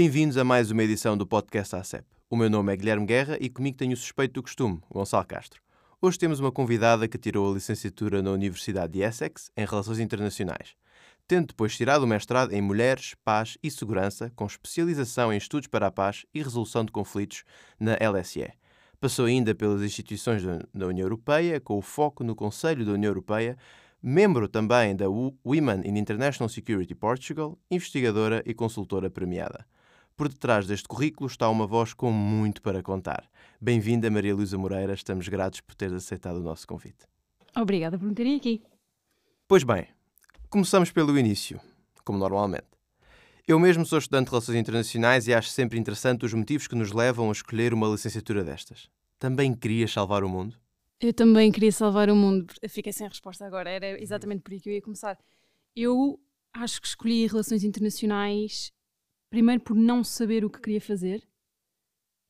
Bem-vindos a mais uma edição do podcast ACEP. O meu nome é Guilherme Guerra e comigo tenho o suspeito do costume, Gonçalo Castro. Hoje temos uma convidada que tirou a licenciatura na Universidade de Essex em Relações Internacionais, tendo depois tirado o mestrado em Mulheres, Paz e Segurança, com especialização em Estudos para a Paz e Resolução de Conflitos na LSE. Passou ainda pelas instituições da União Europeia, com o foco no Conselho da União Europeia, membro também da Women in International Security Portugal, investigadora e consultora premiada. Por detrás deste currículo está uma voz com muito para contar. Bem-vinda, Maria Luísa Moreira. Estamos gratos por ter aceitado o nosso convite. Obrigada por me terem aqui. Pois bem, começamos pelo início, como normalmente. Eu mesmo sou estudante de Relações Internacionais e acho sempre interessante os motivos que nos levam a escolher uma licenciatura destas. Também querias salvar o mundo? Eu também queria salvar o mundo. Fiquei sem resposta agora. Era exatamente por aí que eu ia começar. Eu acho que escolhi Relações Internacionais primeiro por não saber o que queria fazer,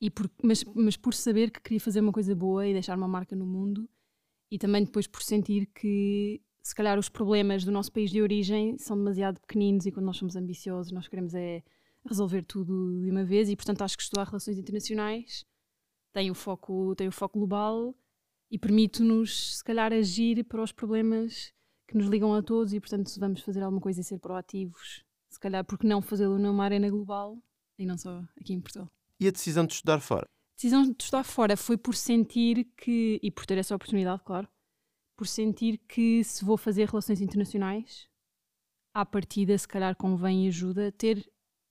e por, mas, mas por saber que queria fazer uma coisa boa e deixar uma marca no mundo, e também depois por sentir que se calhar os problemas do nosso país de origem são demasiado pequeninos e quando nós somos ambiciosos nós queremos é resolver tudo de uma vez e portanto acho que estudar relações internacionais tem o foco, tem o foco global e permite-nos se calhar agir para os problemas que nos ligam a todos e portanto vamos fazer alguma coisa e ser proativos se calhar porque não fazê-lo numa arena global e não só aqui em Portugal. E a decisão de estudar fora? A decisão de estudar fora foi por sentir que, e por ter essa oportunidade, claro, por sentir que se vou fazer relações internacionais, à partida, se calhar convém e ajuda ter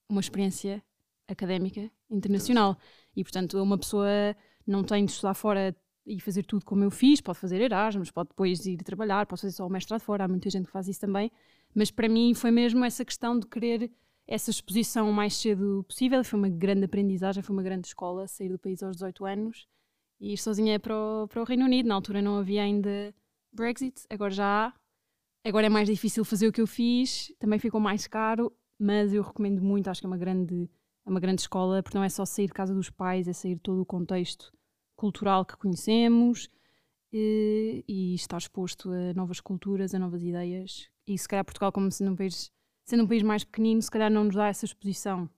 uma experiência académica internacional. E, portanto, uma pessoa não tem de estudar fora e fazer tudo como eu fiz, pode fazer Erasmus, pode depois ir trabalhar, pode fazer só o mestrado fora, há muita gente que faz isso também, mas para mim foi mesmo essa questão de querer essa exposição o mais cedo possível. Foi uma grande aprendizagem, foi uma grande escola sair do país aos 18 anos e ir sozinha para o, para o Reino Unido. Na altura não havia ainda Brexit, agora já há. Agora é mais difícil fazer o que eu fiz, também ficou mais caro, mas eu recomendo muito, acho que é uma grande, é uma grande escola, porque não é só sair de casa dos pais, é sair todo o contexto cultural que conhecemos e, e estar exposto a novas culturas, a novas ideias e se calhar Portugal, como sendo um país, sendo um país mais pequenino, se calhar não nos dá essa exposição.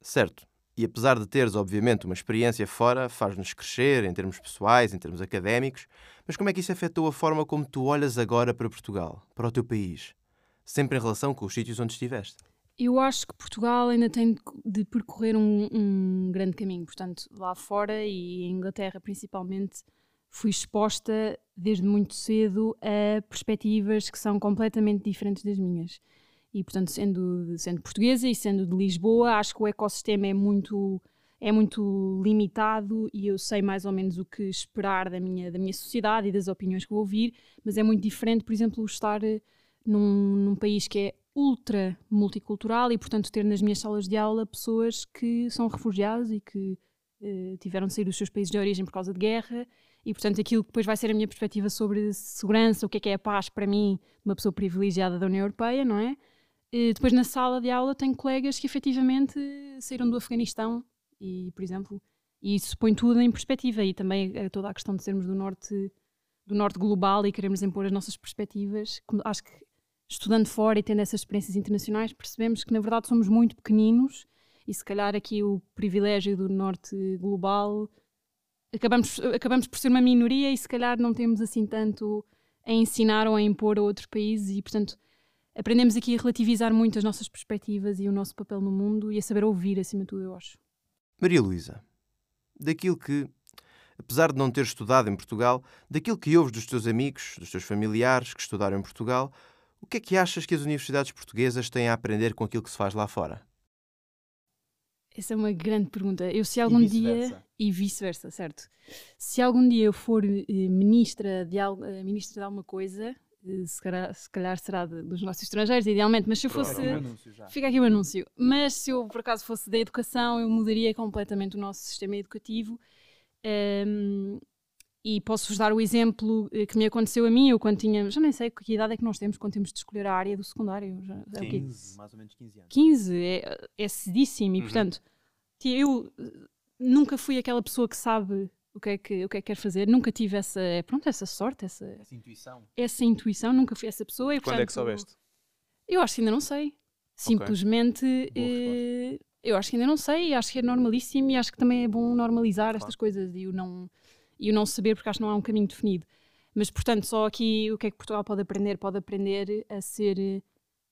Certo. E apesar de teres, obviamente, uma experiência fora, faz-nos crescer em termos pessoais, em termos académicos, mas como é que isso afetou a forma como tu olhas agora para Portugal, para o teu país? Sempre em relação com os sítios onde estiveste? Eu acho que Portugal ainda tem de percorrer um, um grande caminho. Portanto, lá fora e em Inglaterra principalmente, fui exposta desde muito cedo a perspectivas que são completamente diferentes das minhas. E, portanto, sendo, sendo portuguesa e sendo de Lisboa, acho que o ecossistema é muito, é muito limitado e eu sei mais ou menos o que esperar da minha, da minha sociedade e das opiniões que vou ouvir, mas é muito diferente, por exemplo, estar eh, num, num país que é ultra multicultural e, portanto, ter nas minhas salas de aula pessoas que são refugiados e que eh, tiveram de sair dos seus países de origem por causa de guerra e, portanto, aquilo que depois vai ser a minha perspectiva sobre segurança, o que é que é a paz para mim, uma pessoa privilegiada da União Europeia, não é? E depois, na sala de aula, tenho colegas que efetivamente saíram do Afeganistão e, por exemplo, e isso põe tudo em perspectiva e também toda a questão de sermos do norte do norte global e queremos impor as nossas perspectivas. Acho que estudando fora e tendo essas experiências internacionais, percebemos que na verdade somos muito pequeninos e se calhar aqui o privilégio do norte global acabamos, acabamos por ser uma minoria e se calhar não temos assim tanto a ensinar ou a impor a outros países e, portanto, aprendemos aqui a relativizar muito as nossas perspectivas e o nosso papel no mundo e a saber ouvir, acima de tudo, eu acho. Maria Luísa, daquilo que, apesar de não ter estudado em Portugal, daquilo que ouves dos teus amigos, dos teus familiares que estudaram em Portugal, o que é que achas que as universidades portuguesas têm a aprender com aquilo que se faz lá fora? Essa é uma grande pergunta. Eu se algum e dia e vice-versa, certo? Se algum dia eu for uh, ministra de algo, uh, ministra de alguma coisa, uh, se, calhar, se, calhar, será de, dos nossos estrangeiros, idealmente, mas se eu fosse. Fica aqui, um fica aqui o anúncio. Mas se eu por acaso fosse da educação, eu mudaria completamente o nosso sistema educativo. Um, e posso-vos dar o exemplo que me aconteceu a mim, eu quando tinha, já nem sei que idade é que nós temos quando temos de escolher a área do secundário. Já, 15, é mais ou menos 15 anos. 15, é, é cedíssimo e, uhum. portanto, eu nunca fui aquela pessoa que sabe o que é que, o que, é que quer fazer, nunca tive essa, pronto, essa sorte, essa, essa intuição. Essa intuição, nunca fui essa pessoa. E, Quando portanto, é que soubeste? Eu acho que ainda não sei. Simplesmente okay. eh, Eu acho que ainda não sei, acho que é normalíssimo e acho que também é bom normalizar estas coisas e o não e o não saber, porque acho que não há um caminho definido. Mas, portanto, só aqui o que é que Portugal pode aprender? Pode aprender a ser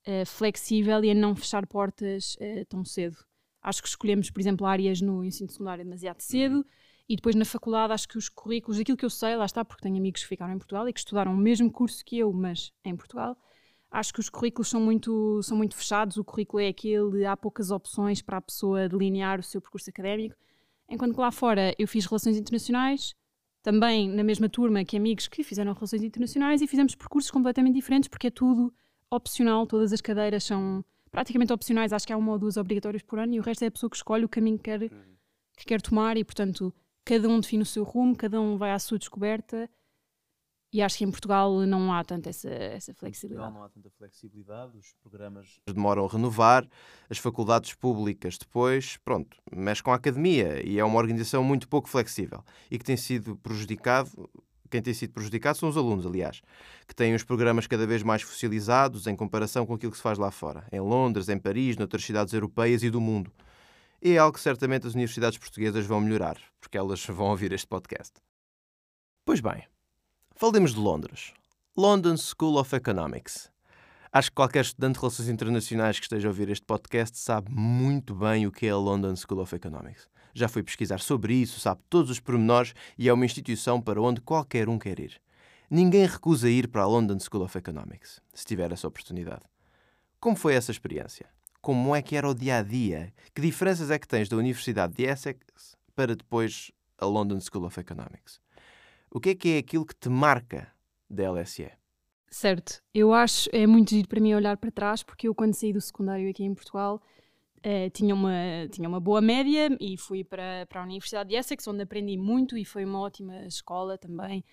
uh, flexível e a não fechar portas uh, tão cedo. Acho que escolhemos, por exemplo, áreas no ensino secundário demasiado cedo e depois na faculdade acho que os currículos, aquilo que eu sei, lá está, porque tenho amigos que ficaram em Portugal e que estudaram o mesmo curso que eu, mas em Portugal, acho que os currículos são muito, são muito fechados, o currículo é aquele, há poucas opções para a pessoa delinear o seu percurso académico, enquanto que lá fora eu fiz relações internacionais, também na mesma turma que amigos que fizeram relações internacionais e fizemos percursos completamente diferentes porque é tudo opcional, todas as cadeiras são praticamente opcionais, acho que há uma ou duas obrigatórias por ano e o resto é a pessoa que escolhe o caminho que quer, uhum. que quer tomar e, portanto, cada um define o seu rumo, cada um vai à sua descoberta e acho que em Portugal não há tanta essa, essa flexibilidade. não há tanta flexibilidade, os programas demoram a renovar, as faculdades públicas depois, pronto, mexe com a academia e é uma organização muito pouco flexível e que tem sido prejudicado quem tem sido prejudicado são os alunos, aliás, que têm os programas cada vez mais fossilizados em comparação com aquilo que se faz lá fora, em Londres, em Paris, noutras cidades europeias e do mundo. E é algo que certamente as universidades portuguesas vão melhorar, porque elas vão ouvir este podcast. Pois bem, falemos de Londres. London School of Economics. Acho que qualquer estudante de relações internacionais que esteja a ouvir este podcast sabe muito bem o que é a London School of Economics já foi pesquisar sobre isso, sabe todos os pormenores e é uma instituição para onde qualquer um quer ir. Ninguém recusa ir para a London School of Economics, se tiver essa oportunidade. Como foi essa experiência? Como é que era o dia a dia? Que diferenças é que tens da Universidade de Essex para depois a London School of Economics? O que é que é aquilo que te marca da LSE? Certo, eu acho é muito giro para mim olhar para trás, porque eu, quando saí do secundário aqui em Portugal, Uh, tinha, uma, tinha uma boa média e fui para, para a Universidade de Essex, onde aprendi muito e foi uma ótima escola também.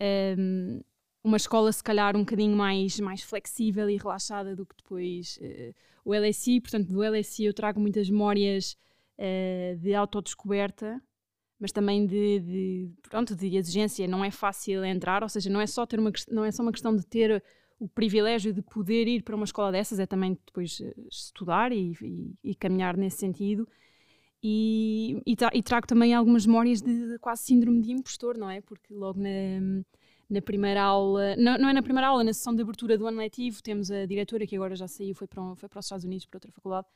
Um, ehm, uma escola, se calhar, um bocadinho mais, mais flexível e relaxada do que depois uh, o LSI. Portanto, do LSI eu trago muitas memórias uh, de autodescoberta, mas também de, de, pronto, de exigência. Não é fácil entrar, ou seja, não é só, ter uma, não é só uma questão de ter o privilégio de poder ir para uma escola dessas é também depois eh, estudar e, e, e caminhar nesse sentido. E, e, tra trago também algumas memórias de, quase síndrome de impostor, não é? Porque logo na, na primeira aula, não, não, é na primeira aula, na sessão de abertura do ano letivo, temos a diretora que agora já saiu, foi para, um, foi para os Estados Unidos, para outra faculdade,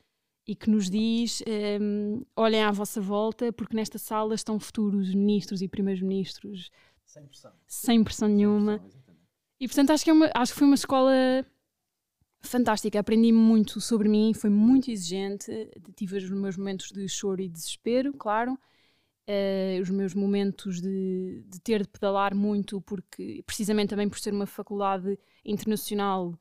e que nos diz: um, ehm, olhem à vossa volta, porque nesta sala estão futuros ministros e primeiros-ministros. Sem pressão. Sem pressão nenhuma. Sem pressão, e portanto acho que, é uma, acho que foi uma escola fantástica. Aprendi muito sobre mim, foi muito exigente. Tive os meus momentos de choro e desespero, claro. Uh, os meus momentos de, de, ter de pedalar muito, porque precisamente também por ser uma faculdade internacional,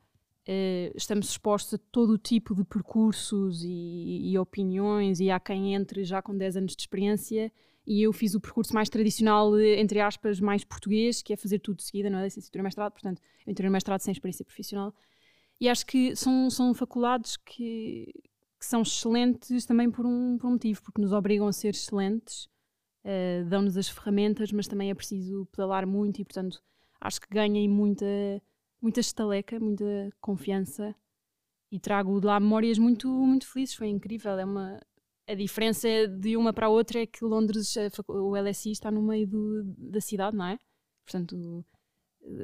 uh, estamos expostos a todo o tipo de percursos e, e, opiniões, e há quem entre já com 10 anos de experiência e eu fiz o percurso mais tradicional, entre aspas, mais português, que é fazer tudo de seguida, não é? Licenciatura e mestrado, portanto, eu entrei no mestrado sem experiência profissional. E acho que são, são faculdades que, que são excelentes também por um, por um motivo, porque nos obrigam a ser excelentes, uh, dão-nos as ferramentas, mas também é preciso pedalar muito e, portanto, acho que ganhei muita, muita estaleca, muita confiança e trago de lá memórias muito, muito felizes. Foi incrível, é uma, a diferença de uma para a outra é que Londres, o LSI está no meio do, da cidade, não é? Portanto,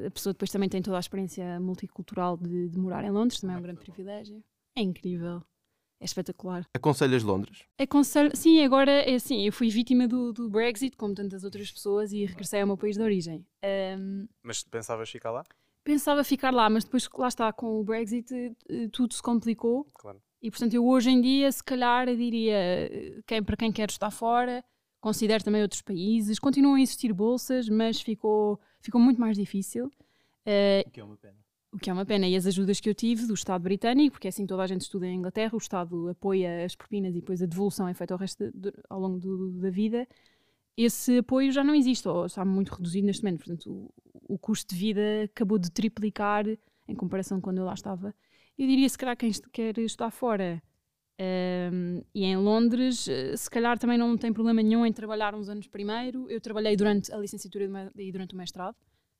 a pessoa depois também tem toda a experiência multicultural de, de morar em Londres, também é um grande privilégio. É incrível. É espetacular. Aconselhas Londres? Aconselho, sim, agora é assim, eu fui vítima do, do, Brexit, como tantas outras pessoas, e regressei ao meu país de origem. Um, mas pensavas ficar lá? Pensava ficar lá, mas depois, lá está, com o Brexit, eh, tudo se complicou. Claro. E portanto, eu hoje em dia, se calhar, diria quem, para quem quer estar fora, considero também outros países. Continuam a existir bolsas, mas ficou, ficou muito mais difícil. Uh, o que é uma pena. O que é uma pena. E as ajudas que eu tive do Estado britânico, porque é assim toda a gente estuda em Inglaterra, o Estado apoia as propinas e depois a devolução é feita ao, resto de, ao longo do, da vida. Esse apoio já não existe, ou está muito reduzido neste momento. Portanto, o, o custo de vida acabou de triplicar em comparação com quando eu lá estava. Eu diria, se calhar, quem quer estudar fora um, e em Londres, eh, se calhar também não tem problema nenhum em trabalhar uns anos primeiro. Eu trabalhei durante a licenciatura e durante o mestrado,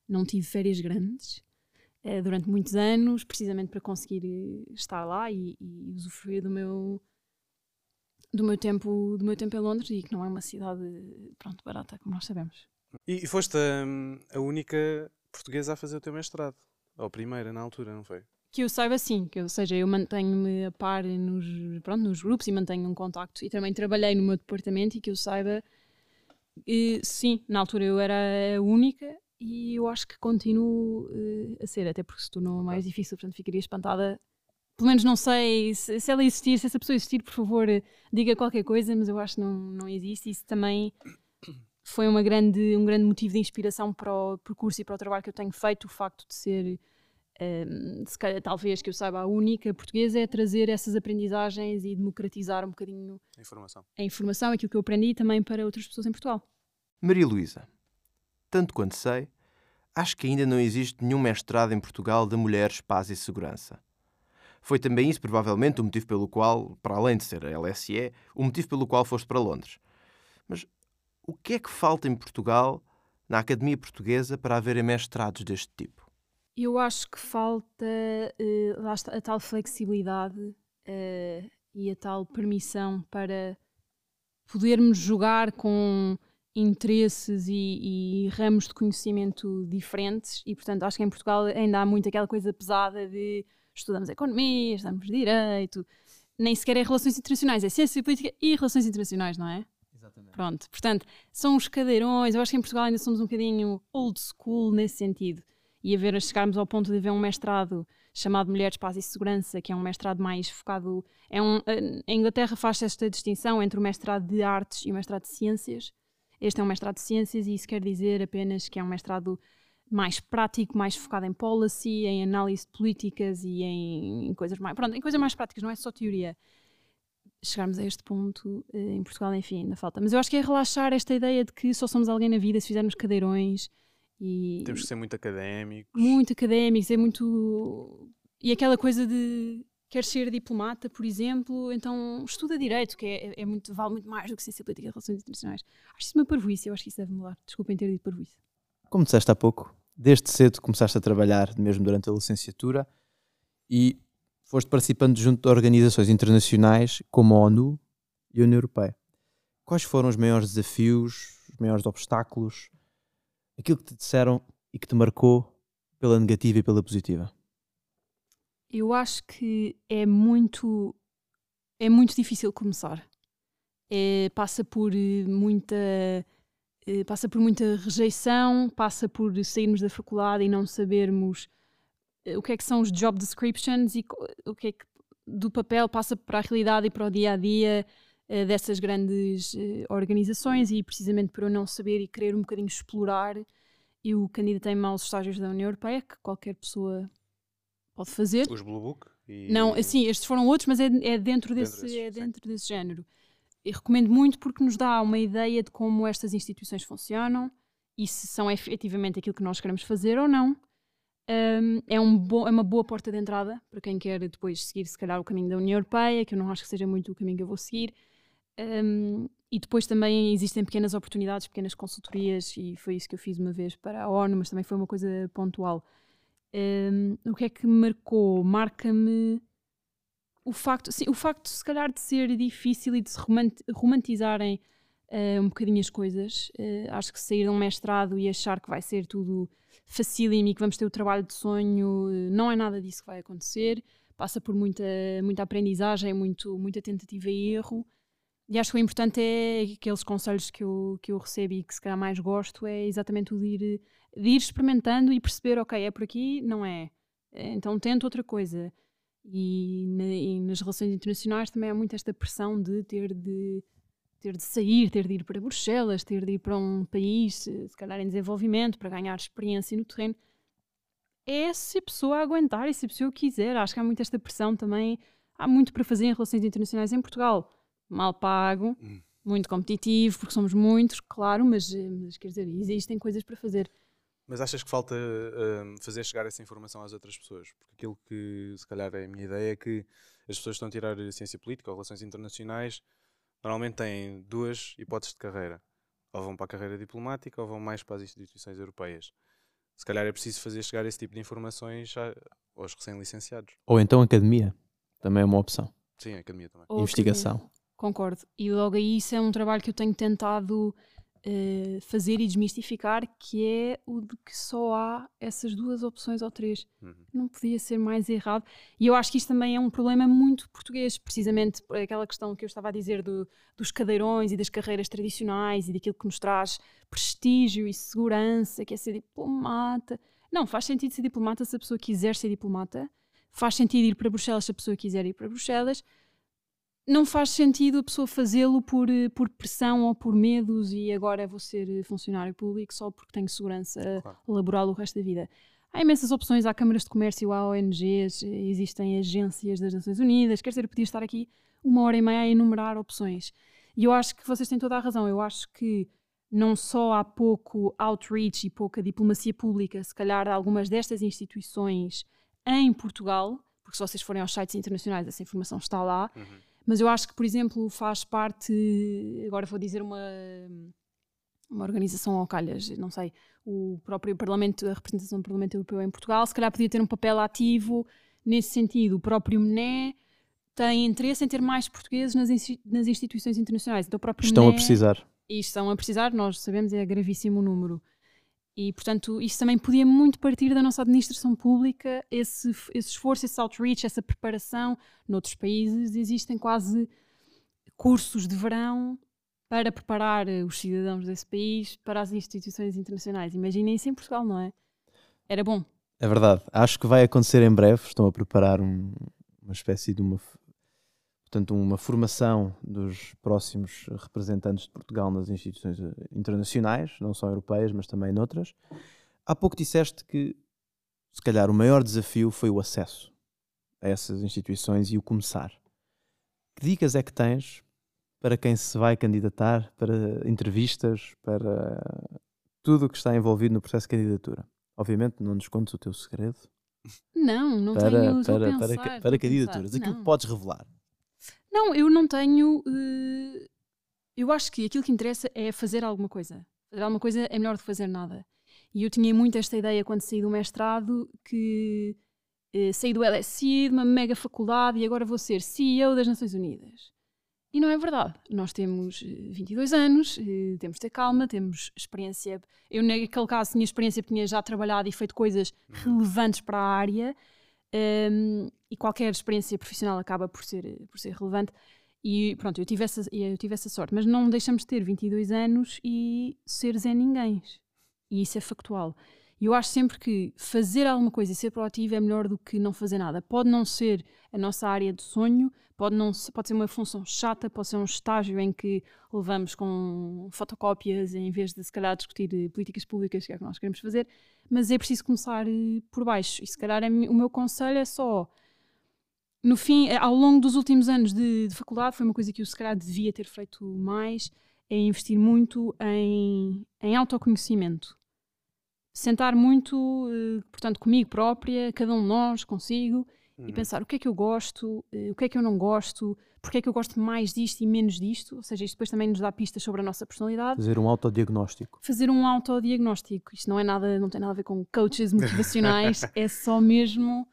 não tive férias grandes uh, durante muitos anos, precisamente para conseguir eh, estar lá e, e usufruir do meu do meu tempo, do meu tempo em Londres e que não é uma cidade, pronto, barata, como nós sabemos. E, e foste a, a única portuguesa a fazer o teu mestrado. Ou a primeira, na altura, não foi? Que eu saiba sim, que ou seja, eu mantenho-me a par nos, pronto, nos grupos e mantenho um contacto e também trabalhei no meu departamento e que eu saiba, e, sim, na altura eu era a única e eu acho que continuo eh, a ser, até porque se tornou mais difícil, portanto ficaria espantada. Pelo menos não sei se, se ela existir, se essa pessoa existir, por favor, diga qualquer coisa, mas eu acho que não, não existe. Isso também foi uma grande, um grande motivo de inspiração para o percurso e para o trabalho que eu tenho feito, o facto de ser, um, se calhar, talvez que eu saiba, a única portuguesa, é trazer essas aprendizagens e democratizar um bocadinho A informação. a informação, aquilo que eu aprendi também para outras pessoas em Portugal. Maria Luísa, tanto quanto sei, acho que ainda não existe nenhum mestrado em Portugal de mulheres, paz e segurança. Foi também isso, provavelmente, o motivo pelo qual, para além de ser a LSE, o motivo pelo qual foste para Londres. Mas o que é que falta em Portugal, na Academia Portuguesa, para haver mestrados deste tipo? Eu acho que falta está, a tal flexibilidade eh, e a tal permissão para podermos jogar com interesses e, e ramos de conhecimento diferentes e portanto acho que em Portugal ainda há muito aquela coisa pesada de estudamos economia, estudamos direito, nem sequer é relações internacionais, é ciência política e relações internacionais, não é? Exatamente. Pronto, portanto, são os cadeirões. Eu acho que em Portugal ainda somos um bocadinho old school nesse sentido. E a ver, chegarmos ao ponto de haver um mestrado chamado Mulheres, Paz e Segurança, que é um mestrado mais focado. É um, a Inglaterra faz esta distinção entre o mestrado de artes e o mestrado de ciências. Este é um mestrado de ciências e isso quer dizer apenas que é um mestrado mais prático, mais focado em policy, em análise de políticas e em, em coisas mais. Pronto, em coisas mais práticas, não é só teoria chegarmos a este ponto eh, em Portugal, enfim, ainda falta. Mas eu acho que é relaxar esta ideia de que só somos alguém na vida se fizermos cadeirões e Temos que ser muito académicos. muito académicos, é muito. E aquela coisa de queres ser diplomata, por exemplo, então estuda direito, que é, é muito, vale muito mais do que ciência política e relações internacionais. Acho isso uma parvoíce, eu acho que isso deve mudar. Desculpem ter dito parvoíce. Como disseste há pouco, desde cedo começaste a trabalhar, mesmo durante a licenciatura, e foste participando junto de organizações internacionais como a ONU e a União Europeia. Quais foram os maiores desafios, os maiores obstáculos, aquilo que te disseram e que te marcou pela negativa e pela positiva? Eu acho que é muito é muito difícil começar. É, passa por eh, muita passa por muita rejeição, passa por sairmos da faculdade e não sabermos eh, o que é que são os job descriptions e o que é que do papel passa para a realidade e para o dia a dia eh, dessas grandes eh, organizações e precisamente por eu não saber e querer um bocadinho explorar eu candidatei-me aos estágios da União Europeia que qualquer pessoa pode fazer Os Blue Book. E... não, assim, estes foram outros, mas é, é dentro, desse, desses, é sim. dentro desse género. E recomendo muito porque nos dá uma ideia de como estas instituições funcionam e se são efetivamente aquilo que nós queremos fazer ou não. Um, é, um bo- é uma boa porta de entrada para quem quer depois seguir, se calhar, o caminho da União Europeia, que eu não acho que seja muito o caminho que eu vou seguir. Um, e depois também existem pequenas oportunidades, pequenas consultorias, e foi isso que eu fiz uma vez para a ONU, mas também foi uma coisa pontual. Um, o que é que marcou? Marca-me o facto, sim, o facto, se calhar, de ser difícil e de se romant- romantizarem eh, um bocadinho as coisas. Eh, acho que sair de um mestrado e achar que vai ser tudo facílimo e que vamos ter o trabalho de sonho, eh, não é nada disso que vai acontecer. Passa por muita, muita aprendizagem, muito, muita tentativa e erro. E acho que o importante é aqueles conselhos que eu, que eu recebo e que se calhar mais gosto é exatamente o de ir, de ir experimentando e perceber, ok, é por aqui, não é. Então tento outra coisa. E, na- e nas relações internacionais também há muito esta pressão de ter de ter de sair, ter de ir para Bruxelas, ter de ir para um país, se calhar em desenvolvimento, para ganhar experiência no terreno. É se a pessoa aguentar e se a pessoa quiser. Acho que há muito esta pressão também. Há muito para fazer em relações internacionais em Portugal. Mal pago, Hum. muito competitivo, porque somos muitos, claro, mas, mas quer dizer, existem coisas para fazer. Mas achas que falta hum, fazer chegar essa informação às outras pessoas? Porque aquilo que, se calhar, é a minha ideia é que as pessoas que estão a tirar ciência política ou relações internacionais normalmente têm duas hipóteses de carreira. Ou vão para a carreira diplomática ou vão mais para as instituições europeias. Se calhar é preciso fazer chegar esse tipo de informações aos recém-licenciados. Ou então academia, também é uma opção. Sim, a academia também. Ou Investigação. Concordo. E logo aí isso é um trabalho que eu tenho tentado uh, fazer e desmistificar, que é o de que só há essas duas opções ou três. Uhum. Não podia ser mais errado. E eu acho que isto também é um problema muito português, precisamente por aquela questão que eu estava a dizer do, dos cadeirões e das carreiras tradicionais e daquilo que nos traz prestígio e segurança, que é ser diplomata. Não, faz sentido ser diplomata se a pessoa quiser ser diplomata. Faz sentido ir para Bruxelas se a pessoa quiser ir para Bruxelas não faz sentido a pessoa fazê-lo por, eh, por pressão ou por medos e agora vou ser eh, funcionário público só porque tenho segurança claro. laboral o resto da vida. Há imensas opções, há câmaras de comércio, há ONGs, existem agências das Nações Unidas, quer dizer, eu podia estar aqui uma hora e meia a enumerar opções. E eu acho que vocês têm toda a razão, eu acho que não só há pouco outreach e pouca diplomacia pública, se calhar algumas destas instituições em Portugal, porque se vocês forem aos sites internacionais essa informação está lá, uhum mas eu acho que, por exemplo, faz parte, agora vou dizer uma, uma organização ao calhas, não sei, o próprio Parlamento, a representação do Parlamento Europeu em Portugal, se calhar podia ter um papel ativo nesse sentido. O próprio MNE tem interesse em ter mais portugueses nas, nas instituições internacionais. Então, o próprio estão MNE, a precisar. E estão a precisar, nós sabemos, é gravíssimo o número. E, portanto, isso também podia muito partir da nossa administração pública, esse, esse esforço, esse outreach, essa preparação. Noutros países existem quase cursos de verão para preparar os cidadãos desse país para as instituições internacionais. Imaginem isso em Portugal, não é? Era bom. É verdade. Acho que vai acontecer em breve. Estão a preparar um, uma espécie de uma portanto, uma formação dos próximos representantes de Portugal nas instituições eh, internacionais, não só europeias, mas também noutras. Há pouco disseste que, se calhar, o maior desafio foi o acesso a essas instituições e o começar. Que dicas é que tens para quem se vai candidatar, para entrevistas, para tudo o que está envolvido no processo de candidatura? Obviamente, não nos contes o teu segredo. Não, não para, tenho. Para, para, para, para candidaturas, aquilo que podes revelar. Não, eu não tenho. Uh, eu acho que aquilo que interessa é fazer alguma coisa. Fazer alguma coisa é melhor do que fazer nada. E eu tinha muito esta ideia quando saí do mestrado que uh, saí do LSI, de uma mega faculdade, e agora vou ser CEO das Nações Unidas. E não é verdade. Nós temos 22 anos, temos de ter calma, temos experiência. Eu, naquele caso, tinha experiência porque tinha já trabalhado e feito coisas Uhum. relevantes para a área. Um, e qualquer experiência profissional acaba por ser, por ser relevante. E pronto, eu tive, essa, eu tive essa sorte. Mas não deixamos de ter 22 anos e ser Zé Ninguém. E isso é factual. E eu acho sempre que fazer alguma coisa e ser proativo é melhor do que não fazer nada. Pode não ser a nossa área de sonho, pode, não, pode ser uma função chata, pode ser um estágio em que levamos com fotocópias em vez de, se calhar, discutir políticas públicas, que é o que nós queremos fazer, mas é preciso começar eh, por baixo. E se calhar é, o meu conselho é só. No fim, eh, ao longo dos últimos anos de, de faculdade, foi uma coisa que eu se calhar devia ter feito mais, é investir muito em, em autoconhecimento sentar muito, uh, portanto, comigo própria, cada um de nós, consigo, uhum. e pensar o que é que eu gosto, uh, o que é que eu não gosto, porque é que eu gosto mais disto e menos disto, ou seja, isto depois também nos dá pistas sobre a nossa personalidade. Fazer um autodiagnóstico. Fazer um autodiagnóstico. Isto não é nada, não tem nada a ver com coaches motivacionais, é só mesmo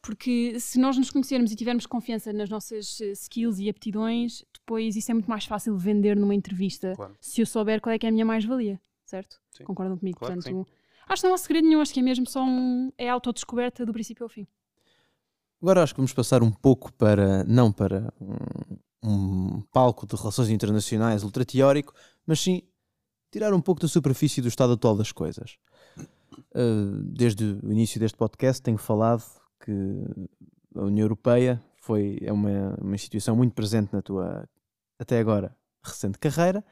porque se nós nos conhecermos e tivermos confiança nas nossas eh, skills e aptidões, depois isso é muito mais fácil vender numa entrevista, claro. se eu souber qual é que é a minha mais-valia, certo? Sim. Concordam comigo? Claro Portanto, Acho que não há segredo nenhum, acho que é mesmo só um. é autodescoberta do princípio ao fim. Agora acho que vamos passar um pouco para, não para um, um palco de relações internacionais ultra teórico, mas sim tirar um pouco da superfície do estado atual das coisas. Uh, desde o início deste podcast tenho falado que a União Europeia foi, é uma, uma instituição muito presente na tua, até agora, recente carreira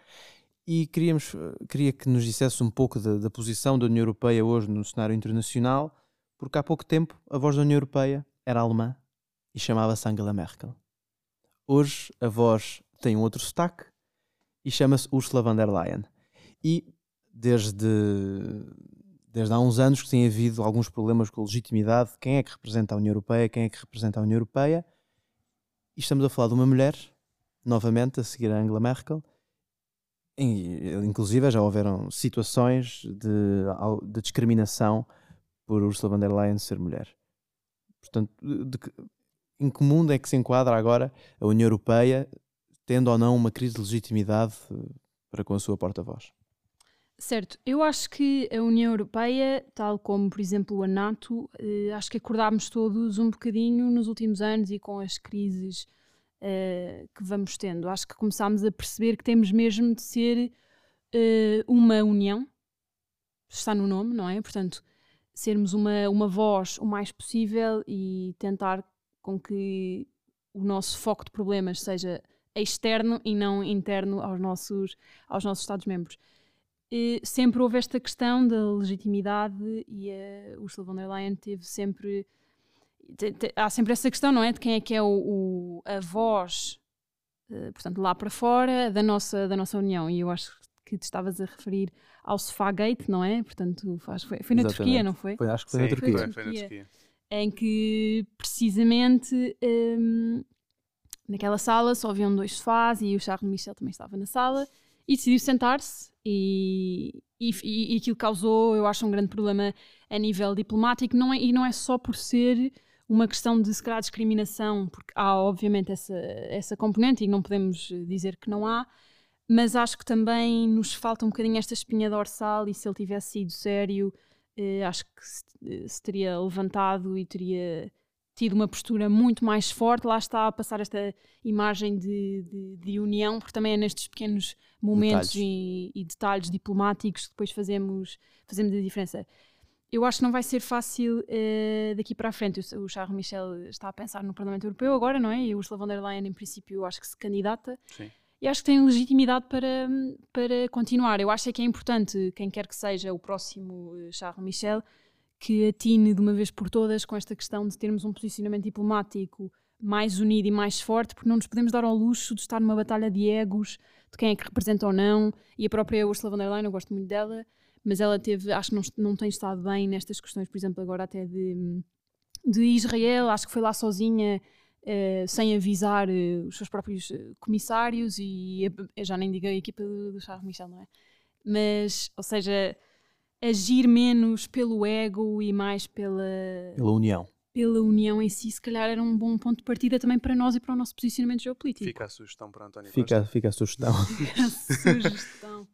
e queríamos, queria que nos dissesse um pouco da, da, posição da União Europeia hoje no cenário internacional, porque há pouco tempo a voz da União Europeia era alemã e chamava-se Angela Merkel. Hoje a voz tem um outro sotaque e chama-se Ursula von der Leyen. E desde, desde há uns anos que tem havido alguns problemas com a legitimidade, quem é que representa a União Europeia, quem é que representa a União Europeia, e estamos a falar de uma mulher, novamente, a seguir a Angela Merkel, inclusive já houveram situações de, de, discriminação por Ursula von der Leyen ser mulher. Portanto, de, em que mundo é que se enquadra agora a União Europeia, tendo ou não uma crise de legitimidade eh, para com a sua porta-voz. Certo, eu acho que a União Europeia, tal como, por exemplo, a NATO, eh, acho que acordámos todos um bocadinho nos últimos anos e com as crises eh, que vamos tendo. Acho que começámos a perceber que temos mesmo de ser eh, uma união, está no nome, não é? Portanto, sermos uma, uma voz o mais possível e tentar com que o nosso foco de problemas seja externo e não interno aos nossos, aos nossos Estados-membros. Sempre houve esta questão da legitimidade e a Ursula von der Leyen teve sempre. Te, te, há sempre essa questão, não é? De quem é que é o, o a voz, uh, portanto, lá para fora da nossa, da nossa União. E eu acho que te estavas a referir ao Sofagate, não é? Portanto, faz, foi, foi na Exatamente. Turquia, não foi? Foi, acho que foi Sim, na Turquia. Foi, foi na Turquia. Em que precisamente um, naquela sala só haviam dois sofás e o Charles Michel também estava na sala e decidiu sentar-se e, e, e aquilo causou, eu acho, um grande problema a nível diplomático não é, e não é só por ser uma questão de se calhar discriminação, porque há obviamente essa, essa componente e não podemos dizer que não há, mas acho que também nos falta um bocadinho esta espinha dorsal e se ele tivesse sido sério, eh, acho que se, se teria levantado e teria tido uma postura muito mais forte, lá está a passar esta imagem de, de, de união, porque também é nestes pequenos momentos Detalhes. E, e detalhes diplomáticos que depois fazemos, fazemos a diferença. Eu acho que não vai ser fácil eh, daqui para a frente. O, o Charles Michel está a pensar no Parlamento Europeu agora, não é? E o Ursula von der Leyen, em princípio, acho que se candidata. Sim. E acho que tem legitimidade para, para continuar. Eu acho é que é importante, quem quer que seja o próximo eh, Charles Michel, que atine de uma vez por todas com esta questão de termos um posicionamento diplomático mais unido e mais forte, porque não nos podemos dar ao luxo de estar numa batalha de egos, de quem é que representa ou não. E a própria Ursula von der Leyen, eu gosto muito dela, mas ela teve, acho que não, não tem estado bem nestas questões, por exemplo, agora até de, de Israel, acho que foi lá sozinha. Uh, sem avisar uh, os seus próprios uh, comissários e eu já nem digo a equipa do, do Charles Michel, não é? Mas, ou seja, agir menos pelo ego e mais pela, Pela União. pela união em si, se calhar era um bom ponto de partida também para nós e para o nosso posicionamento geopolítico. Fica a sugestão para António Fica, Costa. fica a sugestão. Sugestão.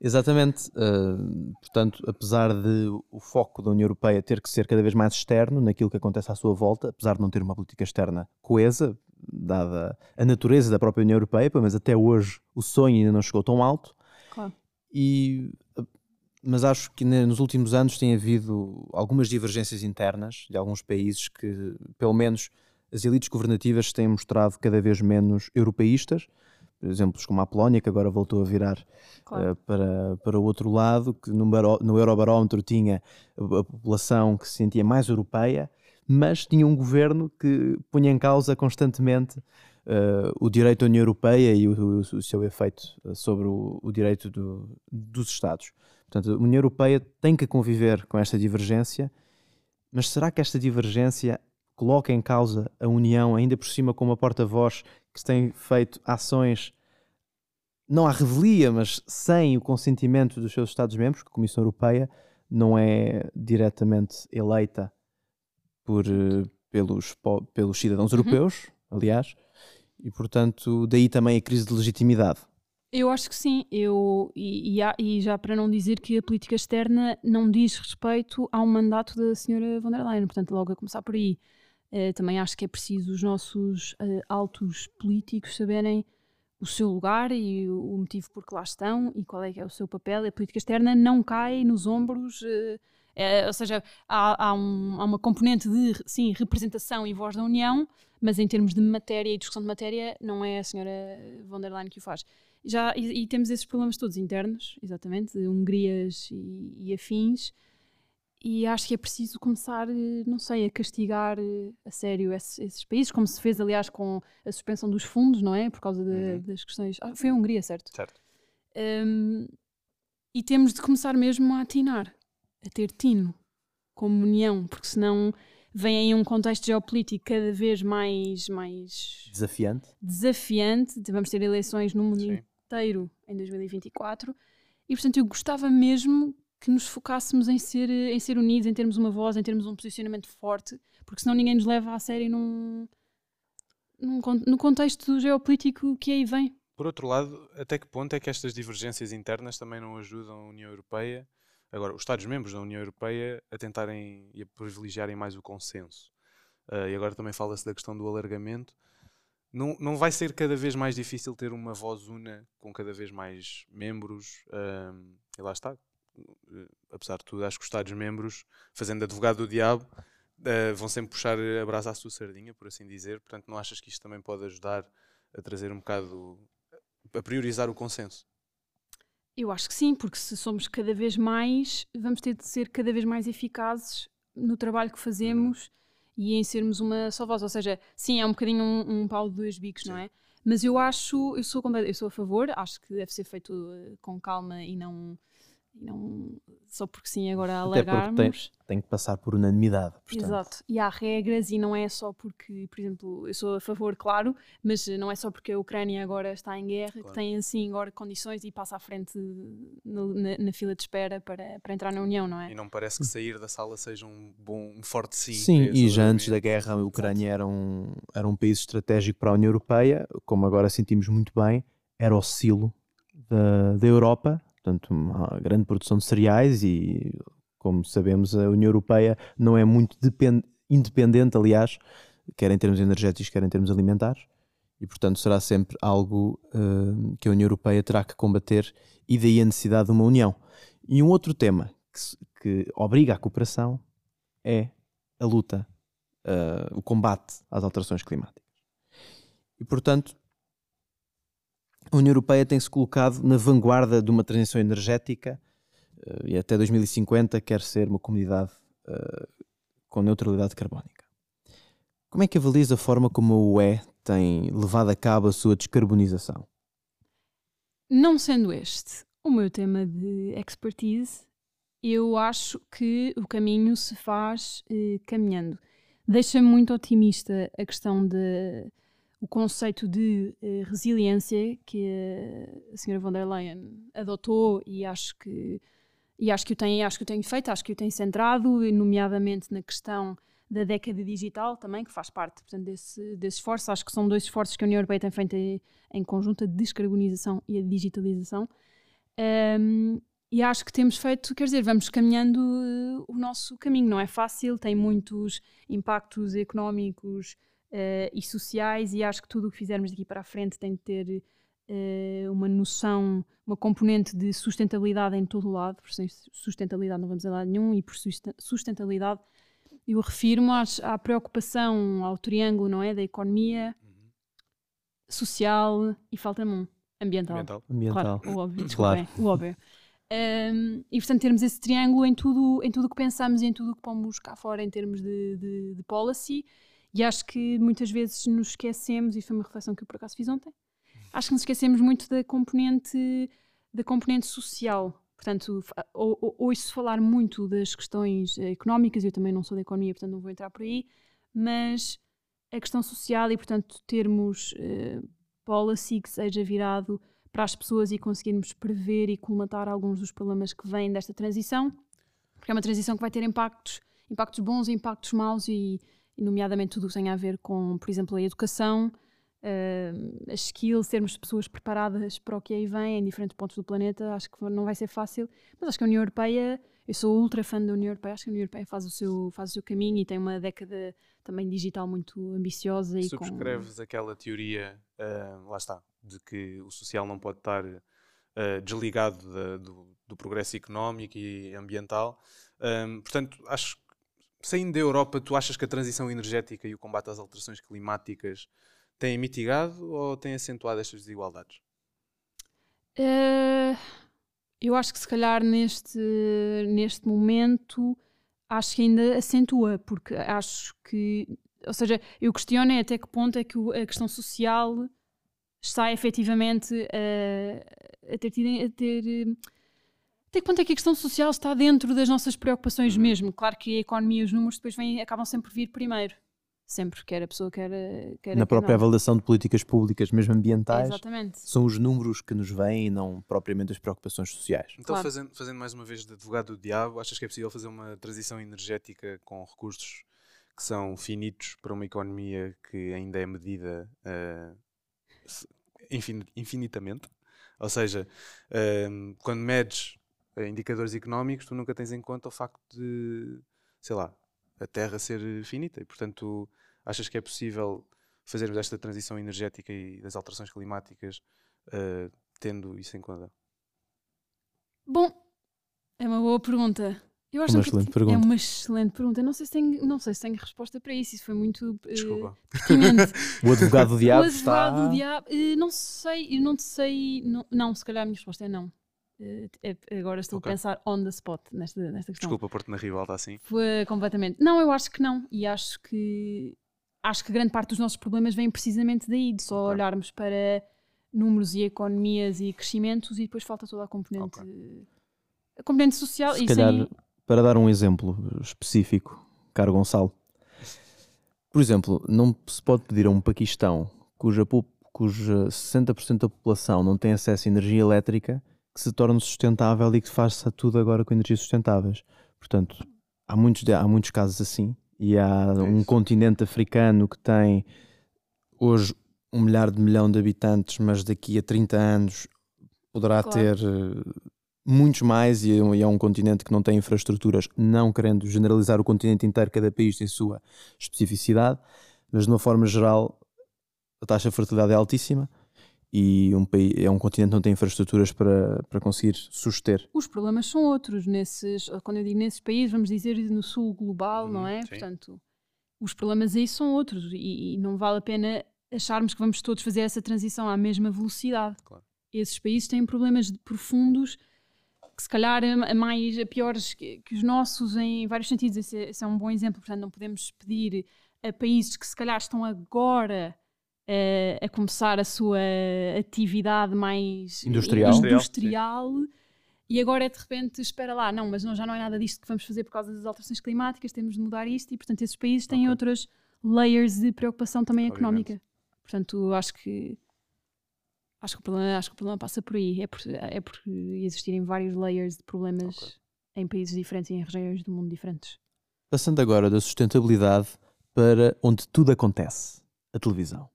Exatamente. uh, portanto, apesar de o foco da União Europeia ter que ser cada vez mais externo naquilo que acontece à sua volta, apesar de não ter uma política externa coesa, dada a natureza da própria União Europeia, menos até hoje o sonho ainda não chegou tão alto. Claro. E, uh, mas acho que ne- nos últimos anos tem havido algumas divergências internas de alguns países que, pelo menos, as elites governativas têm mostrado cada vez menos europeístas. Por exemplo, como a Polónia, que agora voltou a virar Claro. eh, para, para o outro lado, que no, baro- no Eurobarómetro tinha a, a população que se sentia mais europeia, mas tinha um governo que punha em causa constantemente eh, o direito da União Europeia e o, o- o seu efeito eh, sobre o, o direito do- dos Estados. Portanto, a União Europeia tem que conviver com esta divergência, mas será que esta divergência coloca em causa a União, ainda por cima com uma porta-voz que tem feito ações não à revelia, mas sem o consentimento dos seus Estados-membros, que a Comissão Europeia não é diretamente eleita por, eh, pelos, pelos cidadãos Uhum. europeus, aliás, e portanto daí também a crise de legitimidade. Eu acho que sim, eu, e, e e já para não dizer que a política externa não diz respeito ao mandato da senhora von der Leyen, portanto, logo a começar por aí. Eh, também acho que é preciso os nossos eh, altos políticos saberem o seu lugar e o, motivo por que lá estão e qual é que é o seu papel. A política externa não cai nos ombros, eh, eh, ou seja, há, há um- há uma componente de, sim, representação e voz da União, mas em termos de matéria e discussão de matéria, não é a senhora von der Leyen que o faz. Já, e, e temos esses problemas todos internos, exatamente, Hungrias e, e afins, e acho que é preciso começar, eh, não sei, a castigar eh, a sério esses, esses países, como se fez, aliás, com a suspensão dos fundos, não é? Por causa de- Uhum. das questões. Ah, foi a Hungria, certo? Certo. Um, e temos de começar mesmo a atinar, a ter tino como união, porque senão vem aí um contexto geopolítico cada vez mais, mais Desafiante. desafiante. Vamos ter eleições no mundo Sim. inteiro em 2024 e, portanto, eu gostava mesmo que nos focássemos em ser, em ser unidos, em termos uma voz, em termos um posicionamento forte, porque senão ninguém nos leva a sério num, num no contexto geopolítico que aí vem. Por outro lado, até que ponto é que estas divergências internas também não ajudam a União Europeia, agora, os Estados-membros da União Europeia, a tentarem e a privilegiarem mais o consenso? Ah, e agora também fala-se da questão do alargamento. Não, não vai ser cada vez mais difícil ter uma voz una com cada vez mais membros? ahm, e lá está. Eh, Apesar de tudo, acho que os Estados-membros, fazendo advogado do diabo, ah, vão sempre puxar a brasa à sua sardinha, por assim dizer. Portanto, não achas que isto também pode ajudar a trazer um bocado a priorizar o consenso. Eu acho que sim, porque se somos cada vez mais, vamos ter de ser cada vez mais eficazes no trabalho que fazemos e em sermos uma só voz. Ou seja, sim, é um bocadinho um, um pau de dois bicos, não Sim. é? Mas eu acho, eu sou, eu sou a favor, acho que deve ser feito eh, com calma e não, não só porque sim agora Até porque tem, alargarmos. tem que passar por unanimidade. Portanto, Exato. E há regras e não é só porque, por exemplo, eu sou a favor, claro, mas não é só porque a Ucrânia agora está em guerra que Claro. tem assim agora condições e passa à frente no- na, na fila de espera para, para entrar na União, não é? E não parece que sair da sala seja um bom, um forte sim. Sim, esse e já antes da guerra a Ucrânia era um, era um país estratégico para a União Europeia, como agora sentimos muito bem, era o silo da, da Europa, portanto uma grande produção de cereais e, como sabemos, a União Europeia não é muito depen- independente, aliás, quer em termos energéticos, quer em termos alimentares, e portanto será sempre algo eh, que a União Europeia terá que combater e daí a necessidade de uma união. E um outro tema que, que obriga à cooperação é a luta, eh, o combate às alterações climáticas. E, portanto, a União Europeia tem-se colocado na vanguarda de uma transição energética eh, e até 2050 quer ser uma comunidade eh, com neutralidade carbónica. Como é que avalias a forma como a UE tem levado a cabo a sua descarbonização? Não sendo este o meu tema de expertise, eu acho que o caminho se faz eh, caminhando. Deixa-me muito otimista a questão de o conceito de eh, resiliência que a senhora von der Leyen adotou e acho que e acho que o tem acho que o tem feito acho que o tem centrado nomeadamente na questão da década digital também que faz parte portanto desse, desse esforço acho que são dois esforços que a União Europeia tem feito em, em conjunto a descarbonização e a digitalização Um, e acho que temos feito, quer dizer, vamos caminhando eh, o nosso caminho. Não é fácil, tem muitos impactos económicos eh, e sociais, e acho que tudo o que fizermos daqui para a frente tem de ter eh, uma noção, uma componente de sustentabilidade em todo o lado. Por sem sustentabilidade não vamos a lado nenhum, e por susten- sustentabilidade eu refiro-me à preocupação, ao triângulo, não é? Da economia, Uhum. social e falta-me um, ambiental. Ambiental. Ambiental. Claro, o óbvio, Claro. desculpem, o óbvio. Um, e portanto termos esse triângulo em tudo em tudo o que pensamos e em tudo o que pomos cá fora em termos de, de, de policy e acho que muitas vezes nos esquecemos e foi uma reflexão que eu por acaso fiz ontem acho que nos esquecemos muito da componente da componente social. Portanto ou- ou- ouço falar muito das questões eh, económicas eu também não sou da economia portanto não vou entrar por aí mas a questão social e portanto termos eh, policy que seja virado para as pessoas e conseguirmos prever e colmatar alguns dos problemas que vêm desta transição, porque é uma transição que vai ter impactos, impactos bons e impactos maus, e nomeadamente tudo o que tem a ver com, por exemplo, a educação, eh, as skills, termos pessoas preparadas para o que aí vem em diferentes pontos do planeta, acho que não vai ser fácil, mas acho que a União Europeia, eu sou ultra fã da União Europeia, acho que a União Europeia faz o seu, faz o seu caminho e tem uma década também digital muito ambiciosa e com... Subscreves aquela teoria, ah, lá está, de que o social não pode estar ah, desligado do, do progresso económico e ambiental. Ahm, portanto, acho que saindo da Europa, tu achas que a transição energética e o combate às alterações climáticas têm mitigado ou têm acentuado estas desigualdades? Eh, eu acho que se calhar neste, neste momento acho que ainda acentua, porque acho que, ou seja, eu questiono é até que ponto é que a questão social está efetivamente a, a ter tido, a ter, eh, até que ponto é que a questão social está dentro das nossas preocupações Uhum. mesmo. Claro que a economia e os números depois vêm, acabam sempre por vir primeiro. Sempre, quer a pessoa, quer, a- quer Na própria não. avaliação de políticas públicas, mesmo ambientais, Exatamente. são os números que nos vêm e não propriamente as preocupações sociais. Então, Claro. fazendo, fazendo mais uma vez de advogado do diabo, achas que é possível fazer uma transição energética com recursos que são finitos para uma economia que ainda é medida uh, infin infinitamente. Ou seja, uh, quando medes indicadores económicos, tu nunca tens em conta o facto de, sei lá, a Terra ser finita. E, portanto, achas que é possível fazermos esta transição energética e das alterações climáticas uh, tendo isso em conta? Bom, é uma boa pergunta. Eu acho uma que excelente pergunta. É uma excelente pergunta. Não sei se tenho, não sei se tenho resposta para isso. Isso foi muito uh, pertinente. o advogado do diabo. O advogado está... do diabo. Uh, não sei, eu não sei. Não, não, se calhar a minha resposta é não. Uh, é, agora estou okay. a pensar on the spot nesta, nesta questão. Desculpa pôr-te na rivalta assim. Foi completamente. Não, eu acho que não. E acho que acho que grande parte dos nossos problemas vem precisamente daí, de só okay. olharmos para números e economias e crescimentos e depois falta toda a componente. Okay. A componente social. Se calhar, sem para dar um exemplo específico, caro Gonçalo, por exemplo, não se pode pedir a um Paquistão cuja, cuja 60% da população não tem acesso a energia elétrica que se torne sustentável e que faça tudo agora com energias sustentáveis. Portanto, há muitos, há muitos casos assim e há é um continente africano que tem hoje um milhar de milhão de habitantes, mas daqui a 30 anos poderá claro. ter eh, muitos mais, e é, um continente que não tem infraestruturas, não querendo generalizar o continente inteiro, cada país tem sua especificidade, mas de uma forma geral a taxa de fertilidade é altíssima e um país, é um continente que não tem infraestruturas para, para conseguir suster. Os problemas são outros nesses, quando eu digo nesses países, vamos dizer no sul global, hum, não é? Sim. Portanto, os problemas aí são outros e, e, não vale a pena acharmos que vamos todos fazer essa transição à mesma velocidade. Claro. Esses países têm problemas profundos que se calhar a mais a piores que, que, os nossos em vários sentidos. Esse, é, esse, é um bom exemplo. Portanto, não podemos pedir a países que se calhar estão agora uh, a começar a sua atividade mais industrial. industrial e agora é de repente, espera lá, não, mas não, já não é nada disto que vamos fazer por causa das alterações climáticas, temos de mudar isto e, portanto, esses países têm okay. outras layers de preocupação também Obviamente. económica. Portanto, acho que Acho que o problema, acho que o problema passa por aí. É por, é por existirem vários layers de problemas okay. em países diferentes e em regiões do mundo diferentes. Passando agora da sustentabilidade para onde tudo acontece a televisão.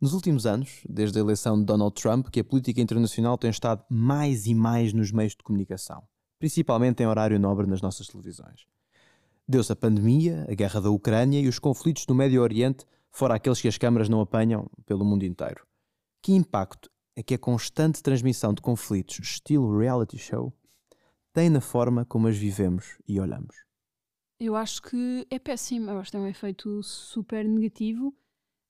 Nos últimos anos, desde a eleição de Donald Trump, que a política internacional tem estado mais e mais nos meios de comunicação, principalmente em horário nobre nas nossas televisões. Deu-se a pandemia, a guerra da Ucrânia e os conflitos no Médio Oriente, fora aqueles que as câmaras não apanham pelo mundo inteiro. Que impacto é que a constante transmissão de conflitos, estilo reality show, tem na forma como as vivemos e olhamos? Eu acho que é péssimo. Eu acho que tem um efeito super negativo.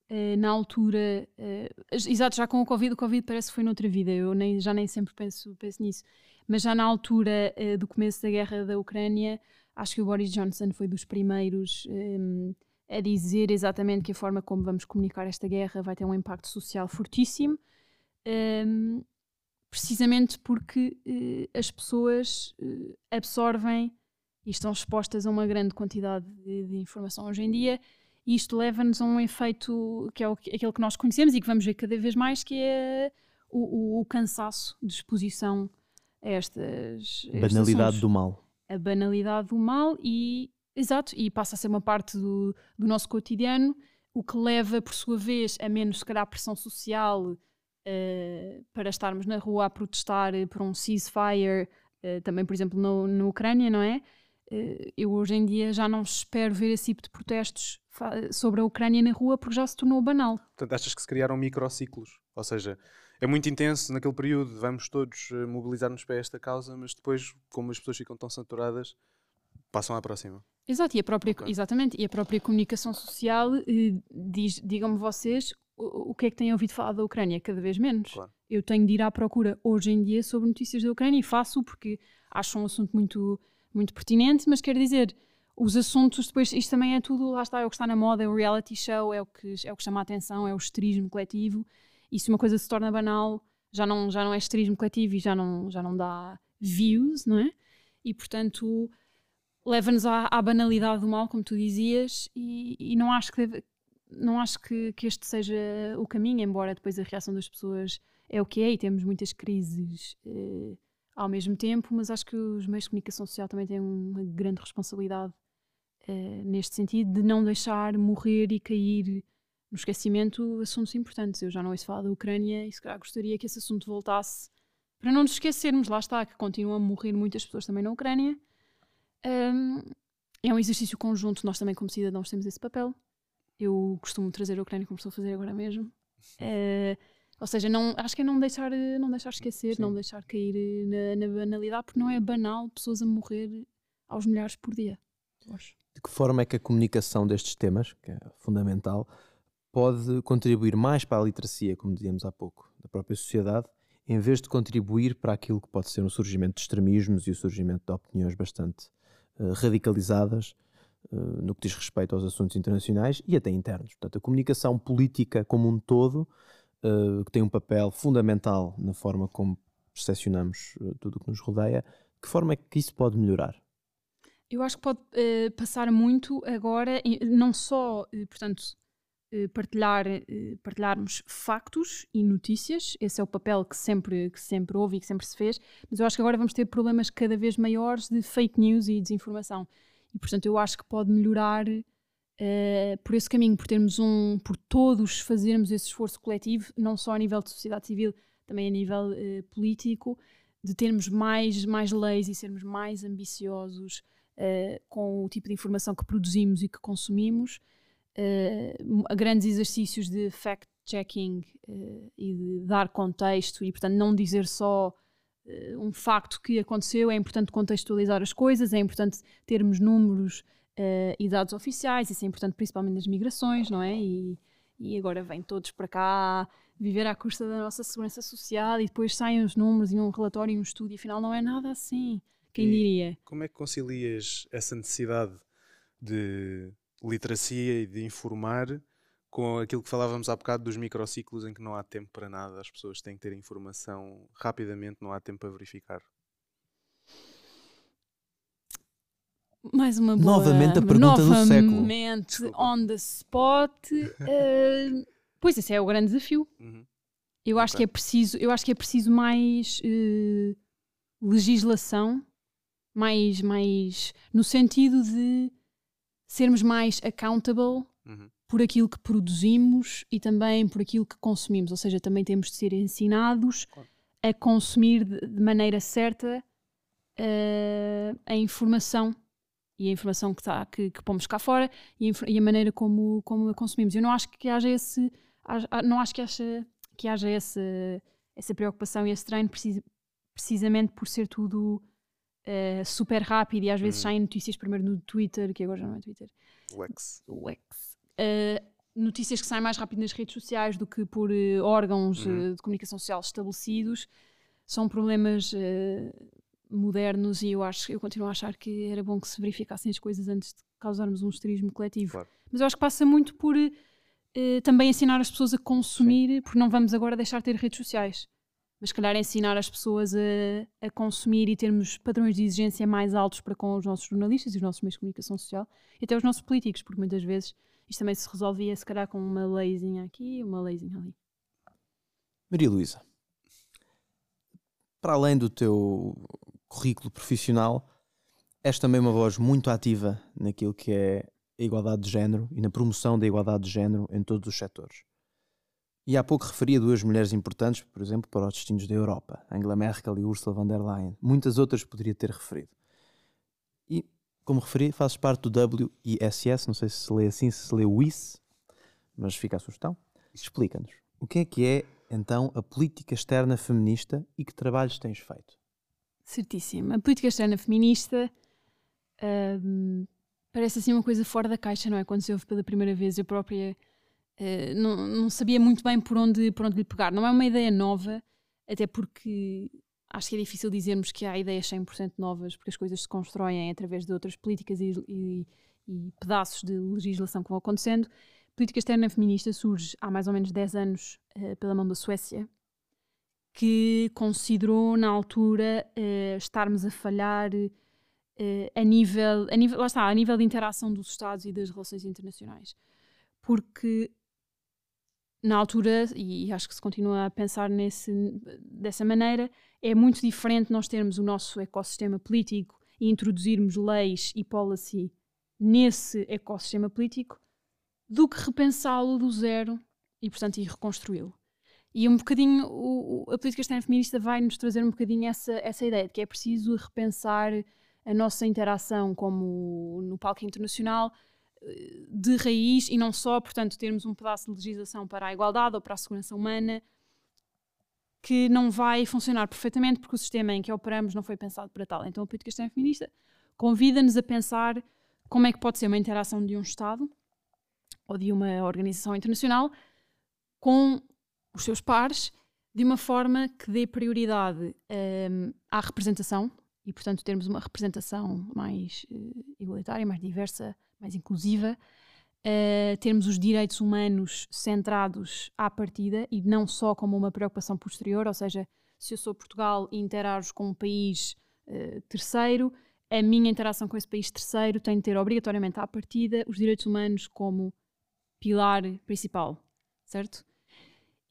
Uh, na altura, uh, exato, já com o Covid, o Covid parece que foi noutra vida. Eu nem, já nem sempre penso, penso nisso. Mas já na altura uh, do começo da guerra da Ucrânia, acho que o Boris Johnson foi dos primeiros. Um, a dizer exatamente que a forma como vamos comunicar esta guerra vai ter um impacto social fortíssimo, um, precisamente porque as pessoas absorvem e estão expostas a uma grande quantidade de, de informação hoje em dia, e isto leva-nos a um efeito que é aquele que nós conhecemos e que vamos ver cada vez mais, que é o, o, o cansaço de exposição a estas. Banalidade do mal. A banalidade do mal e Exato, e passa a ser uma parte do, do nosso cotidiano, o que leva, por sua vez, a menos, se calhar, pressão social uh, para estarmos na rua a protestar por um ceasefire, uh, também, por exemplo, no, na Ucrânia, não é? Uh, eu hoje em dia já não espero ver esse tipo de protestos sobre a Ucrânia na rua porque já se tornou banal. Portanto, achas que se criaram microciclos? Ou seja, é muito intenso naquele período, vamos todos mobilizar-nos para esta causa, mas depois, como as pessoas ficam tão saturadas, passam à próxima. Exato, e a própria, okay. exatamente, e a própria comunicação social eh, diz, digam-me vocês, o, o, que é que têm ouvido falar da Ucrânia? Cada vez menos. Claro. Eu tenho de ir à procura hoje em dia sobre notícias da Ucrânia e faço porque acho um assunto muito, muito pertinente, mas quero dizer, os assuntos depois, isto também é tudo, lá está, é o que está na moda, é o reality show, é o que, é o que chama a atenção, é o esterismo coletivo, e se uma coisa se torna banal, já não, já não é esterismo coletivo e já não, já não dá views, não é? E portanto leva-nos à, à, banalidade do mal, como tu dizias, e, e não acho, que, deve, não acho que, que, este seja o caminho, embora depois a reação das pessoas é o que é e temos muitas crises eh, ao mesmo tempo, mas acho que os meios de comunicação social também têm uma grande responsabilidade uh, neste sentido de não deixar morrer e cair no esquecimento assuntos importantes. Eu já não ouço falar da Ucrânia e se calhar gostaria que esse assunto voltasse para não nos esquecermos, lá está, que continuam a morrer muitas pessoas também na Ucrânia. Um, é um exercício conjunto, nós também, como cidadãos, temos esse papel. Eu costumo trazer a Ucrânia como estou a fazer agora mesmo. Uh, ou seja, não, acho que é não deixar, não deixar esquecer, Sim. não deixar cair na, na, banalidade, porque não é banal pessoas a morrer aos milhares por dia. De que forma é que a comunicação destes temas, que é fundamental, pode contribuir mais para a literacia, como dizíamos há pouco, da própria sociedade, em vez de contribuir para aquilo que pode ser um surgimento de extremismos e o surgimento de opiniões bastante uh, radicalizadas uh, no que diz respeito aos assuntos internacionais e até internos. Portanto, a comunicação política como um todo, uh, que tem um papel fundamental na forma como percepcionamos tudo o que nos rodeia, de que forma é que isso pode melhorar? Eu acho que pode passar muito agora, não só, portanto, eh, partilhar, partilharmos factos e notícias. Esse é o papel que sempre, que sempre houve e que sempre se fez. Mas eu acho que agora vamos ter problemas cada vez maiores de fake news e desinformação. E, portanto, eu acho que pode melhorar uh, por esse caminho, por termos um, por todos fazermos esse esforço coletivo, não só a nível de sociedade civil, também a nível uh, político, de termos mais, mais leis e sermos mais ambiciosos uh, com o tipo de informação que produzimos e que consumimos uh, grandes exercícios de fact-checking uh, e de dar contexto e, portanto, não dizer só um facto que aconteceu, é importante contextualizar as coisas, é importante termos números e dados oficiais, isso é importante principalmente nas migrações, não é? E, e agora vêm todos para cá viver à custa da nossa segurança social e depois saem os números e um relatório e um estudo e afinal não é nada assim. Quem e diria? Como é que concilias essa necessidade de literacia e de informar com aquilo que falávamos há bocado dos microciclos em que não há tempo para nada, as pessoas têm que ter informação rapidamente, não há tempo para verificar. Mais uma boa. Novamente a pergunta do século. Novamente, on the spot. Uh, pois esse é o grande desafio. Uhum. Eu okay. acho que é preciso, eu acho que é preciso mais uh, legislação, mais, mais no sentido de sermos mais accountable uhum. por aquilo que produzimos e também por aquilo que consumimos. Ou seja, também temos de ser ensinados claro. a consumir de, de maneira certa uh, a informação e a informação que, tá, que, que pomos cá fora e a, e a, maneira como, como a consumimos. Eu não acho que haja esse, não acho que haja, que haja essa, essa preocupação e esse treino precisamente por ser tudo uh, super rápido e às vezes hum. saem notícias primeiro no Twitter, que agora já não é Twitter. O X. O X. Uh, notícias que saem mais rápido nas redes sociais do que por uh, órgãos uhum. de comunicação social estabelecidos são problemas modernos e eu acho eu continuo a achar que era bom que se verificassem as coisas antes de causarmos um esterismo coletivo. Claro. Mas eu acho que passa muito por também ensinar as pessoas a consumir, Sim. porque não vamos agora deixar de ter redes sociais mas calhar ensinar as pessoas a, a, consumir e termos padrões de exigência mais altos para com os nossos jornalistas e os nossos meios de comunicação social e até os nossos políticos, porque muitas vezes isto também se resolvia se calhar com uma leizinha aqui e uma leizinha ali. Maria Luísa, para além do teu currículo profissional, és também uma voz muito ativa naquilo que é a igualdade de género e na promoção da igualdade de género em todos os setores. E há pouco referia duas mulheres importantes, por exemplo, para os destinos da Europa, Angela Merkel e Ursula von der Leyen. Muitas outras poderia ter referido. E, como referi, fazes parte do WISS, não sei se se lê assim, se se lê WIS, mas fica a sugestão. Explica-nos, o que é que é, então, a política externa feminista e que trabalhos tens feito? Certíssimo. A política externa feminista hum, parece assim uma coisa fora da caixa, não é? Quando se ouve pela primeira vez, eu própria eh, não, não, sabia muito bem por onde, por onde lhe pegar. Não é uma ideia nova, até porque acho que é difícil dizermos que há ideias 100% novas, porque as coisas se constroem através de outras políticas e, e, e pedaços de legislação que vão acontecendo. A política externa feminista surge há mais ou menos 10 anos uh, pela mão da Suécia, que considerou na altura uh, estarmos a falhar uh, a nível, a nível, lá está, a nível de interação dos Estados e das relações internacionais. Porque na altura, e acho que se continua a pensar nesse, dessa maneira, é muito diferente nós termos o nosso ecossistema político e introduzirmos leis e policy nesse ecossistema político do que repensá-lo do zero e, portanto, ir reconstruí-lo. E um bocadinho, o, a política externa feminista vai-nos trazer um bocadinho essa, essa ideia de que é preciso repensar a nossa interação como no palco internacional de raiz e não só, portanto, termos um pedaço de legislação para a igualdade ou para a segurança humana que não vai funcionar perfeitamente porque o sistema em que operamos não foi pensado para tal. Então a política externa feminista convida-nos a pensar como é que pode ser uma interação de um Estado ou de uma organização internacional com os seus pares de uma forma que dê prioridade um, à representação e, portanto, termos uma representação mais uh, igualitária, mais diversa, mais inclusiva, uh, termos os direitos humanos centrados à partida e não só como uma preocupação posterior, ou seja, se eu sou Portugal e interajo com um país uh, terceiro, a minha interação com esse país terceiro tem de ter obrigatoriamente à partida os direitos humanos como pilar principal, certo?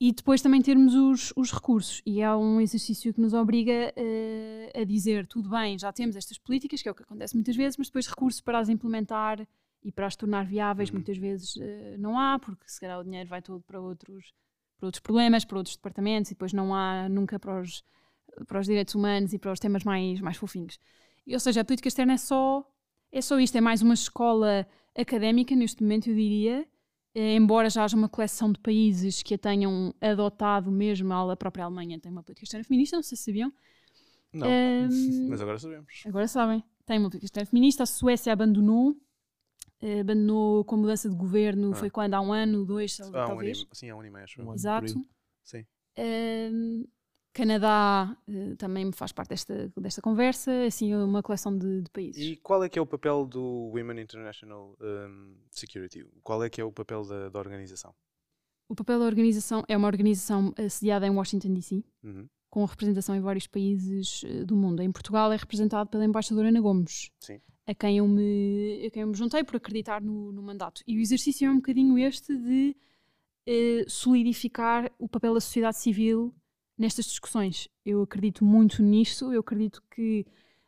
E depois também termos os, os recursos. E é um exercício que nos obriga uh, a dizer: tudo bem, já temos estas políticas, que é o que acontece muitas vezes, mas depois recursos para as implementar e para as tornar viáveis, uhum. muitas vezes uh, não há, porque se calhar o dinheiro vai todo para outros, para outros problemas, para outros departamentos, e depois não há nunca para os, para os direitos humanos e para os temas mais, mais fofinhos. E, ou seja, a política externa é só, é só isto, é mais uma escola académica, neste momento, eu diria embora já haja uma coleção de países que a tenham adotado mesmo, a própria Alemanha tem uma política externa feminista, não sei se sabiam. Não, um, ehm, mas agora sabemos. Agora sabem. Tem uma política externa feminista, a Suécia abandonou, eh, abandonou com mudança de governo, ah. foi quando? Há um ano, dois, ah, talvez? Um ano, sim, há um ano e meio, acho. Um Exato. Sim. Um, ehm, Canadá uh, também faz parte desta, desta conversa, assim, uma coleção de, de, países. E qual é que é o papel do Women International um, Security? Qual é que é o papel da, da, organização? O papel da organização é uma organização sediada em Washington, D.C., uhum. com representação em vários países uh, do mundo. Em Portugal é representado pela embaixadora Ana Gomes, Sim. A, quem eu me, a quem eu me juntei por acreditar no, no mandato. E o exercício é um bocadinho este de uh, solidificar o papel da sociedade civil nestas discussões. Eu acredito muito nisso, eu acredito que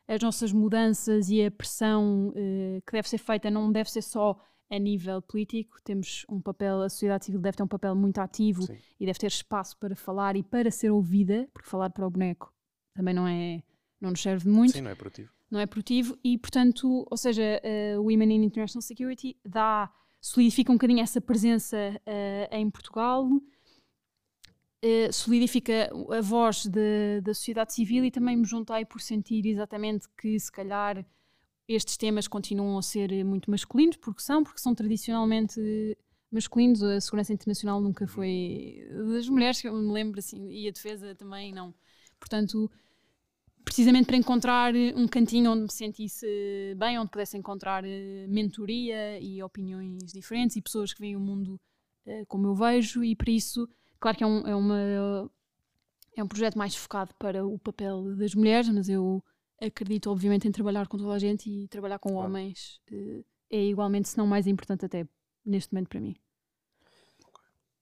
as nossas mudanças e a pressão uh, que deve ser feita não deve ser só a nível político, temos um papel, a sociedade civil deve ter um papel muito ativo Sim. e deve ter espaço para falar e para ser ouvida, porque falar para o boneco também não é não nos serve muito. Sim, não é produtivo. Não é produtivo e, portanto, ou seja, uh, Women in International Security dá, solidifica um bocadinho essa presença uh, em Portugal, uh, solidifica a voz de, da sociedade civil e também me juntei por sentir exatamente que se calhar estes temas continuam a ser muito masculinos, porque são, porque são tradicionalmente masculinos, a segurança internacional nunca foi das mulheres, que eu me lembro assim, e a defesa também não. Portanto, precisamente para encontrar um cantinho onde me sentisse bem, onde pudesse encontrar eh, mentoria e opiniões diferentes e pessoas que veem o mundo uh, como eu vejo, e para isso Claro que é um, é, uma, é um projeto mais focado para o papel das mulheres, mas eu acredito, obviamente, em trabalhar com toda a gente e trabalhar com claro. homens eh, é igualmente, se não mais importante, até neste momento para mim.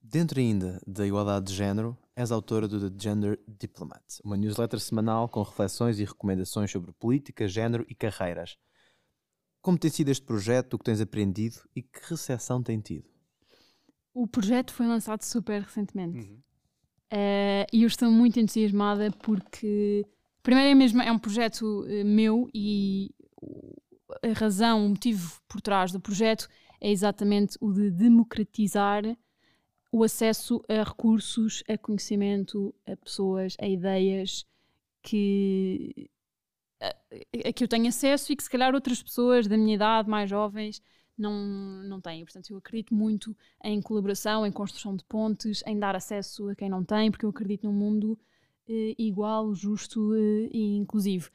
Dentro ainda da igualdade de género, és autora do The Gender Diplomat, uma newsletter semanal com reflexões e recomendações sobre política, género e carreiras. Como tem sido este projeto, o que tens aprendido e que recepção tem tido? O projeto foi lançado super recentemente. Uhum. Uh, e eu estou muito entusiasmada porque, primeiro, é mesmo é um projeto uh, meu e a razão, o motivo por trás do projeto é exatamente o de democratizar o acesso a recursos, a conhecimento, a pessoas, a ideias que a, a que eu tenho acesso e que se calhar outras pessoas da minha idade, mais jovens, não, não têm. Portanto, eu acredito muito em colaboração, em construção de pontes, em dar acesso a quem não tem, porque eu acredito num mundo eh, igual, justo eh, e inclusivo.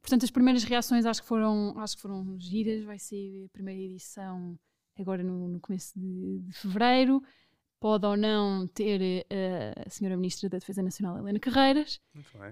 Portanto, as primeiras reações acho que foram, acho que foram giras. Vai ser a primeira edição agora no, no começo de, de fevereiro. Pode ou não ter uh, a Senhora Ministra da Defesa Nacional, Helena Carreiras.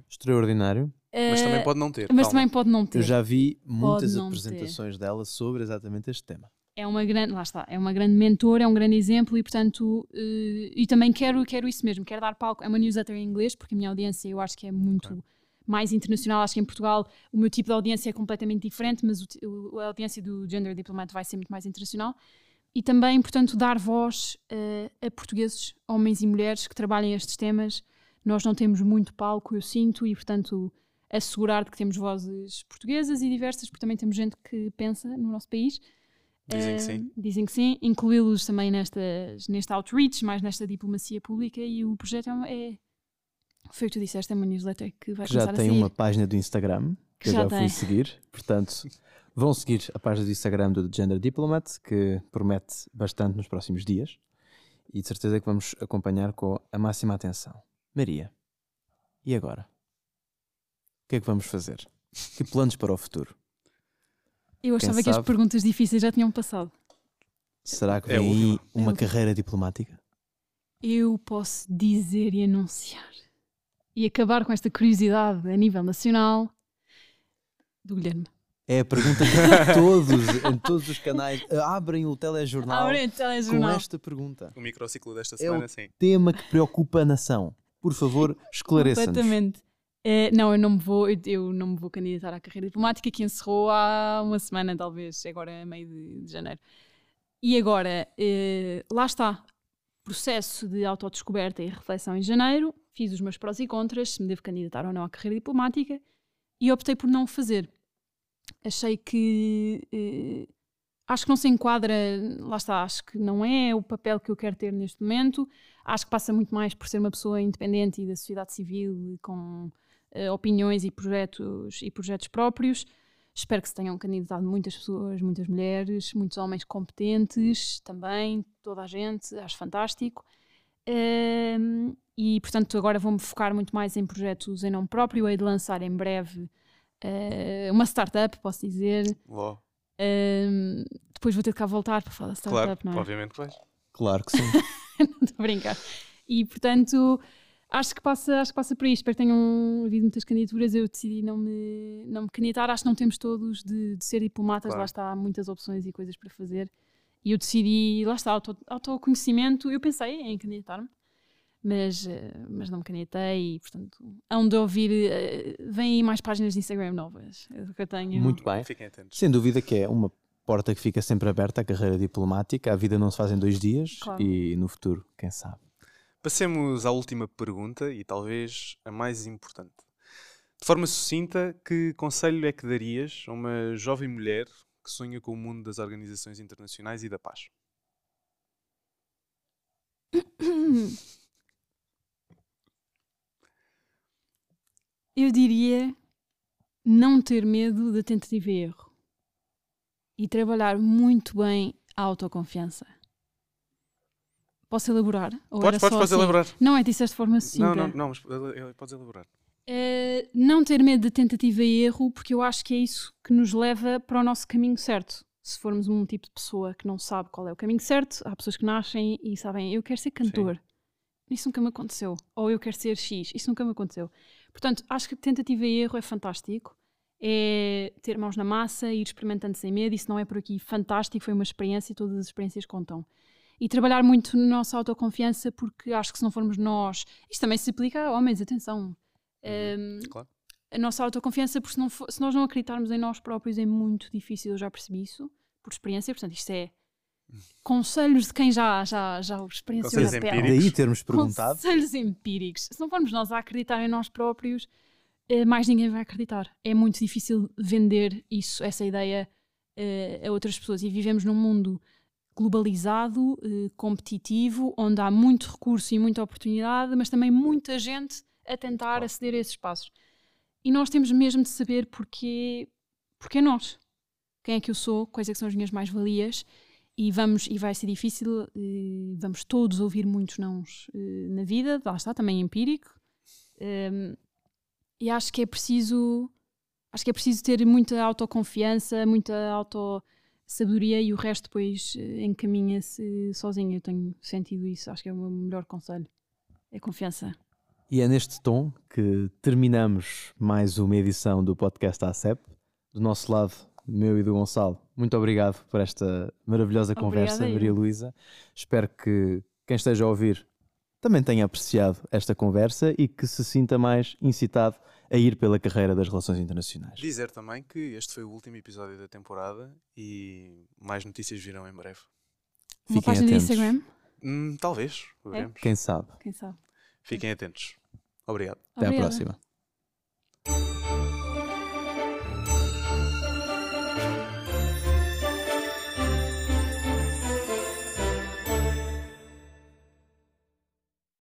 Extraordinário. Mas também pode não ter. Mas calma. também pode não ter. Eu já vi muitas apresentações ter. dela sobre exatamente este tema é uma grande, lá está, é uma grande mentora, é um grande exemplo e portanto, uh, e também quero, quero isso mesmo, quero dar palco, é uma newsletter em inglês porque a minha audiência eu acho que é muito, okay. mais internacional. Acho que em Portugal o meu tipo de audiência é completamente diferente, mas o, a audiência do Gender Diplomat vai ser muito mais internacional. E também, portanto, dar voz uh, a portugueses, homens e mulheres que trabalhem estes temas. Nós não temos muito palco, eu sinto, e, portanto, assegurar de que temos vozes portuguesas e diversas, porque também temos gente que pensa no nosso país. Dizem que sim. Dizem que sim. Incluí-los também nestas, neste outreach, mais nesta diplomacia pública, e o projeto é, é foi o que tu disseste, é uma newsletter que vai que começar já tem a uma página do Instagram que, Que eu já já, tem. fui seguir. Portanto, vão seguir a página do Instagram do Gender Diplomat, que promete bastante nos próximos dias. E de certeza que vamos acompanhar com a máxima atenção. Maria, e agora? O que é que vamos fazer? Que planos para o futuro? Eu achava que as perguntas difíceis já tinham passado. Será que É a vem aí última. É uma última. carreira diplomática? Eu posso dizer e anunciar e acabar com esta curiosidade a nível nacional do Guilherme. É a pergunta que todos, em todos os canais, eh, abrem o telejornal Abre o com telejornal. esta pergunta. O microciclo desta É semana, o- sim. Tema que preocupa a nação. Por favor, esclareça-nos. Completamente. Eh, não, eu não me vou, eu, eu não me vou candidatar à carreira diplomática que encerrou há uma semana, talvez, agora meio de, de janeiro. E agora, eh, lá está, processo de autodescoberta e reflexão em janeiro, fiz os meus prós e contras, se me devo candidatar ou não à carreira diplomática, e optei por não fazer. Achei que eh, acho que não se enquadra, lá está, acho que não é o papel que eu quero ter neste momento. Acho que passa muito mais por ser uma pessoa independente e da sociedade civil, com opiniões e projetos, e projetos próprios. Espero que se tenham candidatado muitas pessoas, muitas mulheres, muitos homens competentes também, toda a gente, acho fantástico. Ehm, e portanto, agora vou-me focar muito mais em projetos em nome próprio. Hei de lançar em breve eh, uma startup, posso dizer. Ló. Ehm, depois vou ter de cá voltar para falar da Claro, startup, não é? obviamente que vais. Claro que sim. Estou a brincar. E portanto, acho que passa, acho que passa por aí. Espero que tenham havido muitas candidaturas. Eu decidi não me, não me candidatar. Acho que não temos todos de, de ser diplomatas. Claro. Lá está, há muitas opções e coisas para fazer. E eu decidi, lá está, auto, autoconhecimento. Eu pensei em candidatar-me, mas, eh, mas não me candidatei. E portanto, hão de ouvir. eh, Vêm aí mais páginas de Instagram novas. É o que eu tenho. Muito bem. Fiquem atentos. Sem dúvida que é uma porta que fica sempre aberta à carreira diplomática. A vida não se faz em dois dias Claro. e no futuro, quem sabe. Passemos à última pergunta e talvez a mais importante. De forma sucinta, que conselho é que darias a uma jovem mulher que sonha com o mundo das organizações internacionais e da paz? Eu diria não ter medo da tentativa e erro e trabalhar muito bem a autoconfiança. Posso elaborar? Ou Podes, podes, podes assim? elaborar. Não é disseste de forma sucinta. Não, não, não, mas ele- ele- podes elaborar. Eh, não ter medo de tentativa e erro, porque eu acho que é isso que nos leva para o nosso caminho certo. Se formos um tipo de pessoa que não sabe qual é o caminho certo, há pessoas que nascem e sabem, eu quero ser cantor. Isso nunca me aconteceu. Ou eu quero ser X. Isso nunca me aconteceu. Portanto, acho que tentativa e erro é fantástico. É ter mãos na massa, ir experimentando sem medo. Isso não é por aqui fantástico. Foi uma experiência, todas as experiências contam. E trabalhar muito na nossa autoconfiança, porque acho que se não formos nós. Isto também se aplica a homens, atenção. Ehm, Claro. a nossa autoconfiança, porque se, não for- se nós não acreditarmos em nós próprios é muito difícil, eu já percebi isso, por experiência, portanto isto é conselhos de quem já, já, já o experienciou Conselhos na pele. empíricos. Daí termos perguntado. Conselhos empíricos. Se não formos nós a acreditar em nós próprios, eh, mais ninguém vai acreditar. É muito difícil vender isso, essa ideia eh, a outras pessoas. E vivemos num mundo globalizado, eh, competitivo, onde há muito recurso e muita oportunidade, mas também muita gente a tentar aceder a esses espaços. E nós temos mesmo de saber porque, porque é nós. Quem é que eu sou, quais é que são as minhas mais-valias e vamos e vai ser difícil eh, vamos todos ouvir muitos nãos eh, na vida lá está também empírico Ehm, e acho que é preciso acho que é preciso ter muita autoconfiança muita auto sabedoria e o resto depois eh, encaminha-se sozinho eu tenho sentido isso acho que é o meu melhor conselho é confiança E é neste tom que terminamos mais uma edição do podcast ACEP. Do nosso lado, meu e do Gonçalo, muito obrigado por esta maravilhosa Obrigada conversa, eu. Maria Luísa. Espero que quem esteja a ouvir também tenha apreciado esta conversa e que se sinta mais incitado a ir pela carreira das relações internacionais. Dizer também que este foi o último episódio da temporada e mais notícias virão em breve. Uma Fiquem página de atentos. Instagram? Hum, talvez, veremos. Quem sabe? Quem sabe? Fiquem atentos. Obrigado. Até à Obrigada. próxima.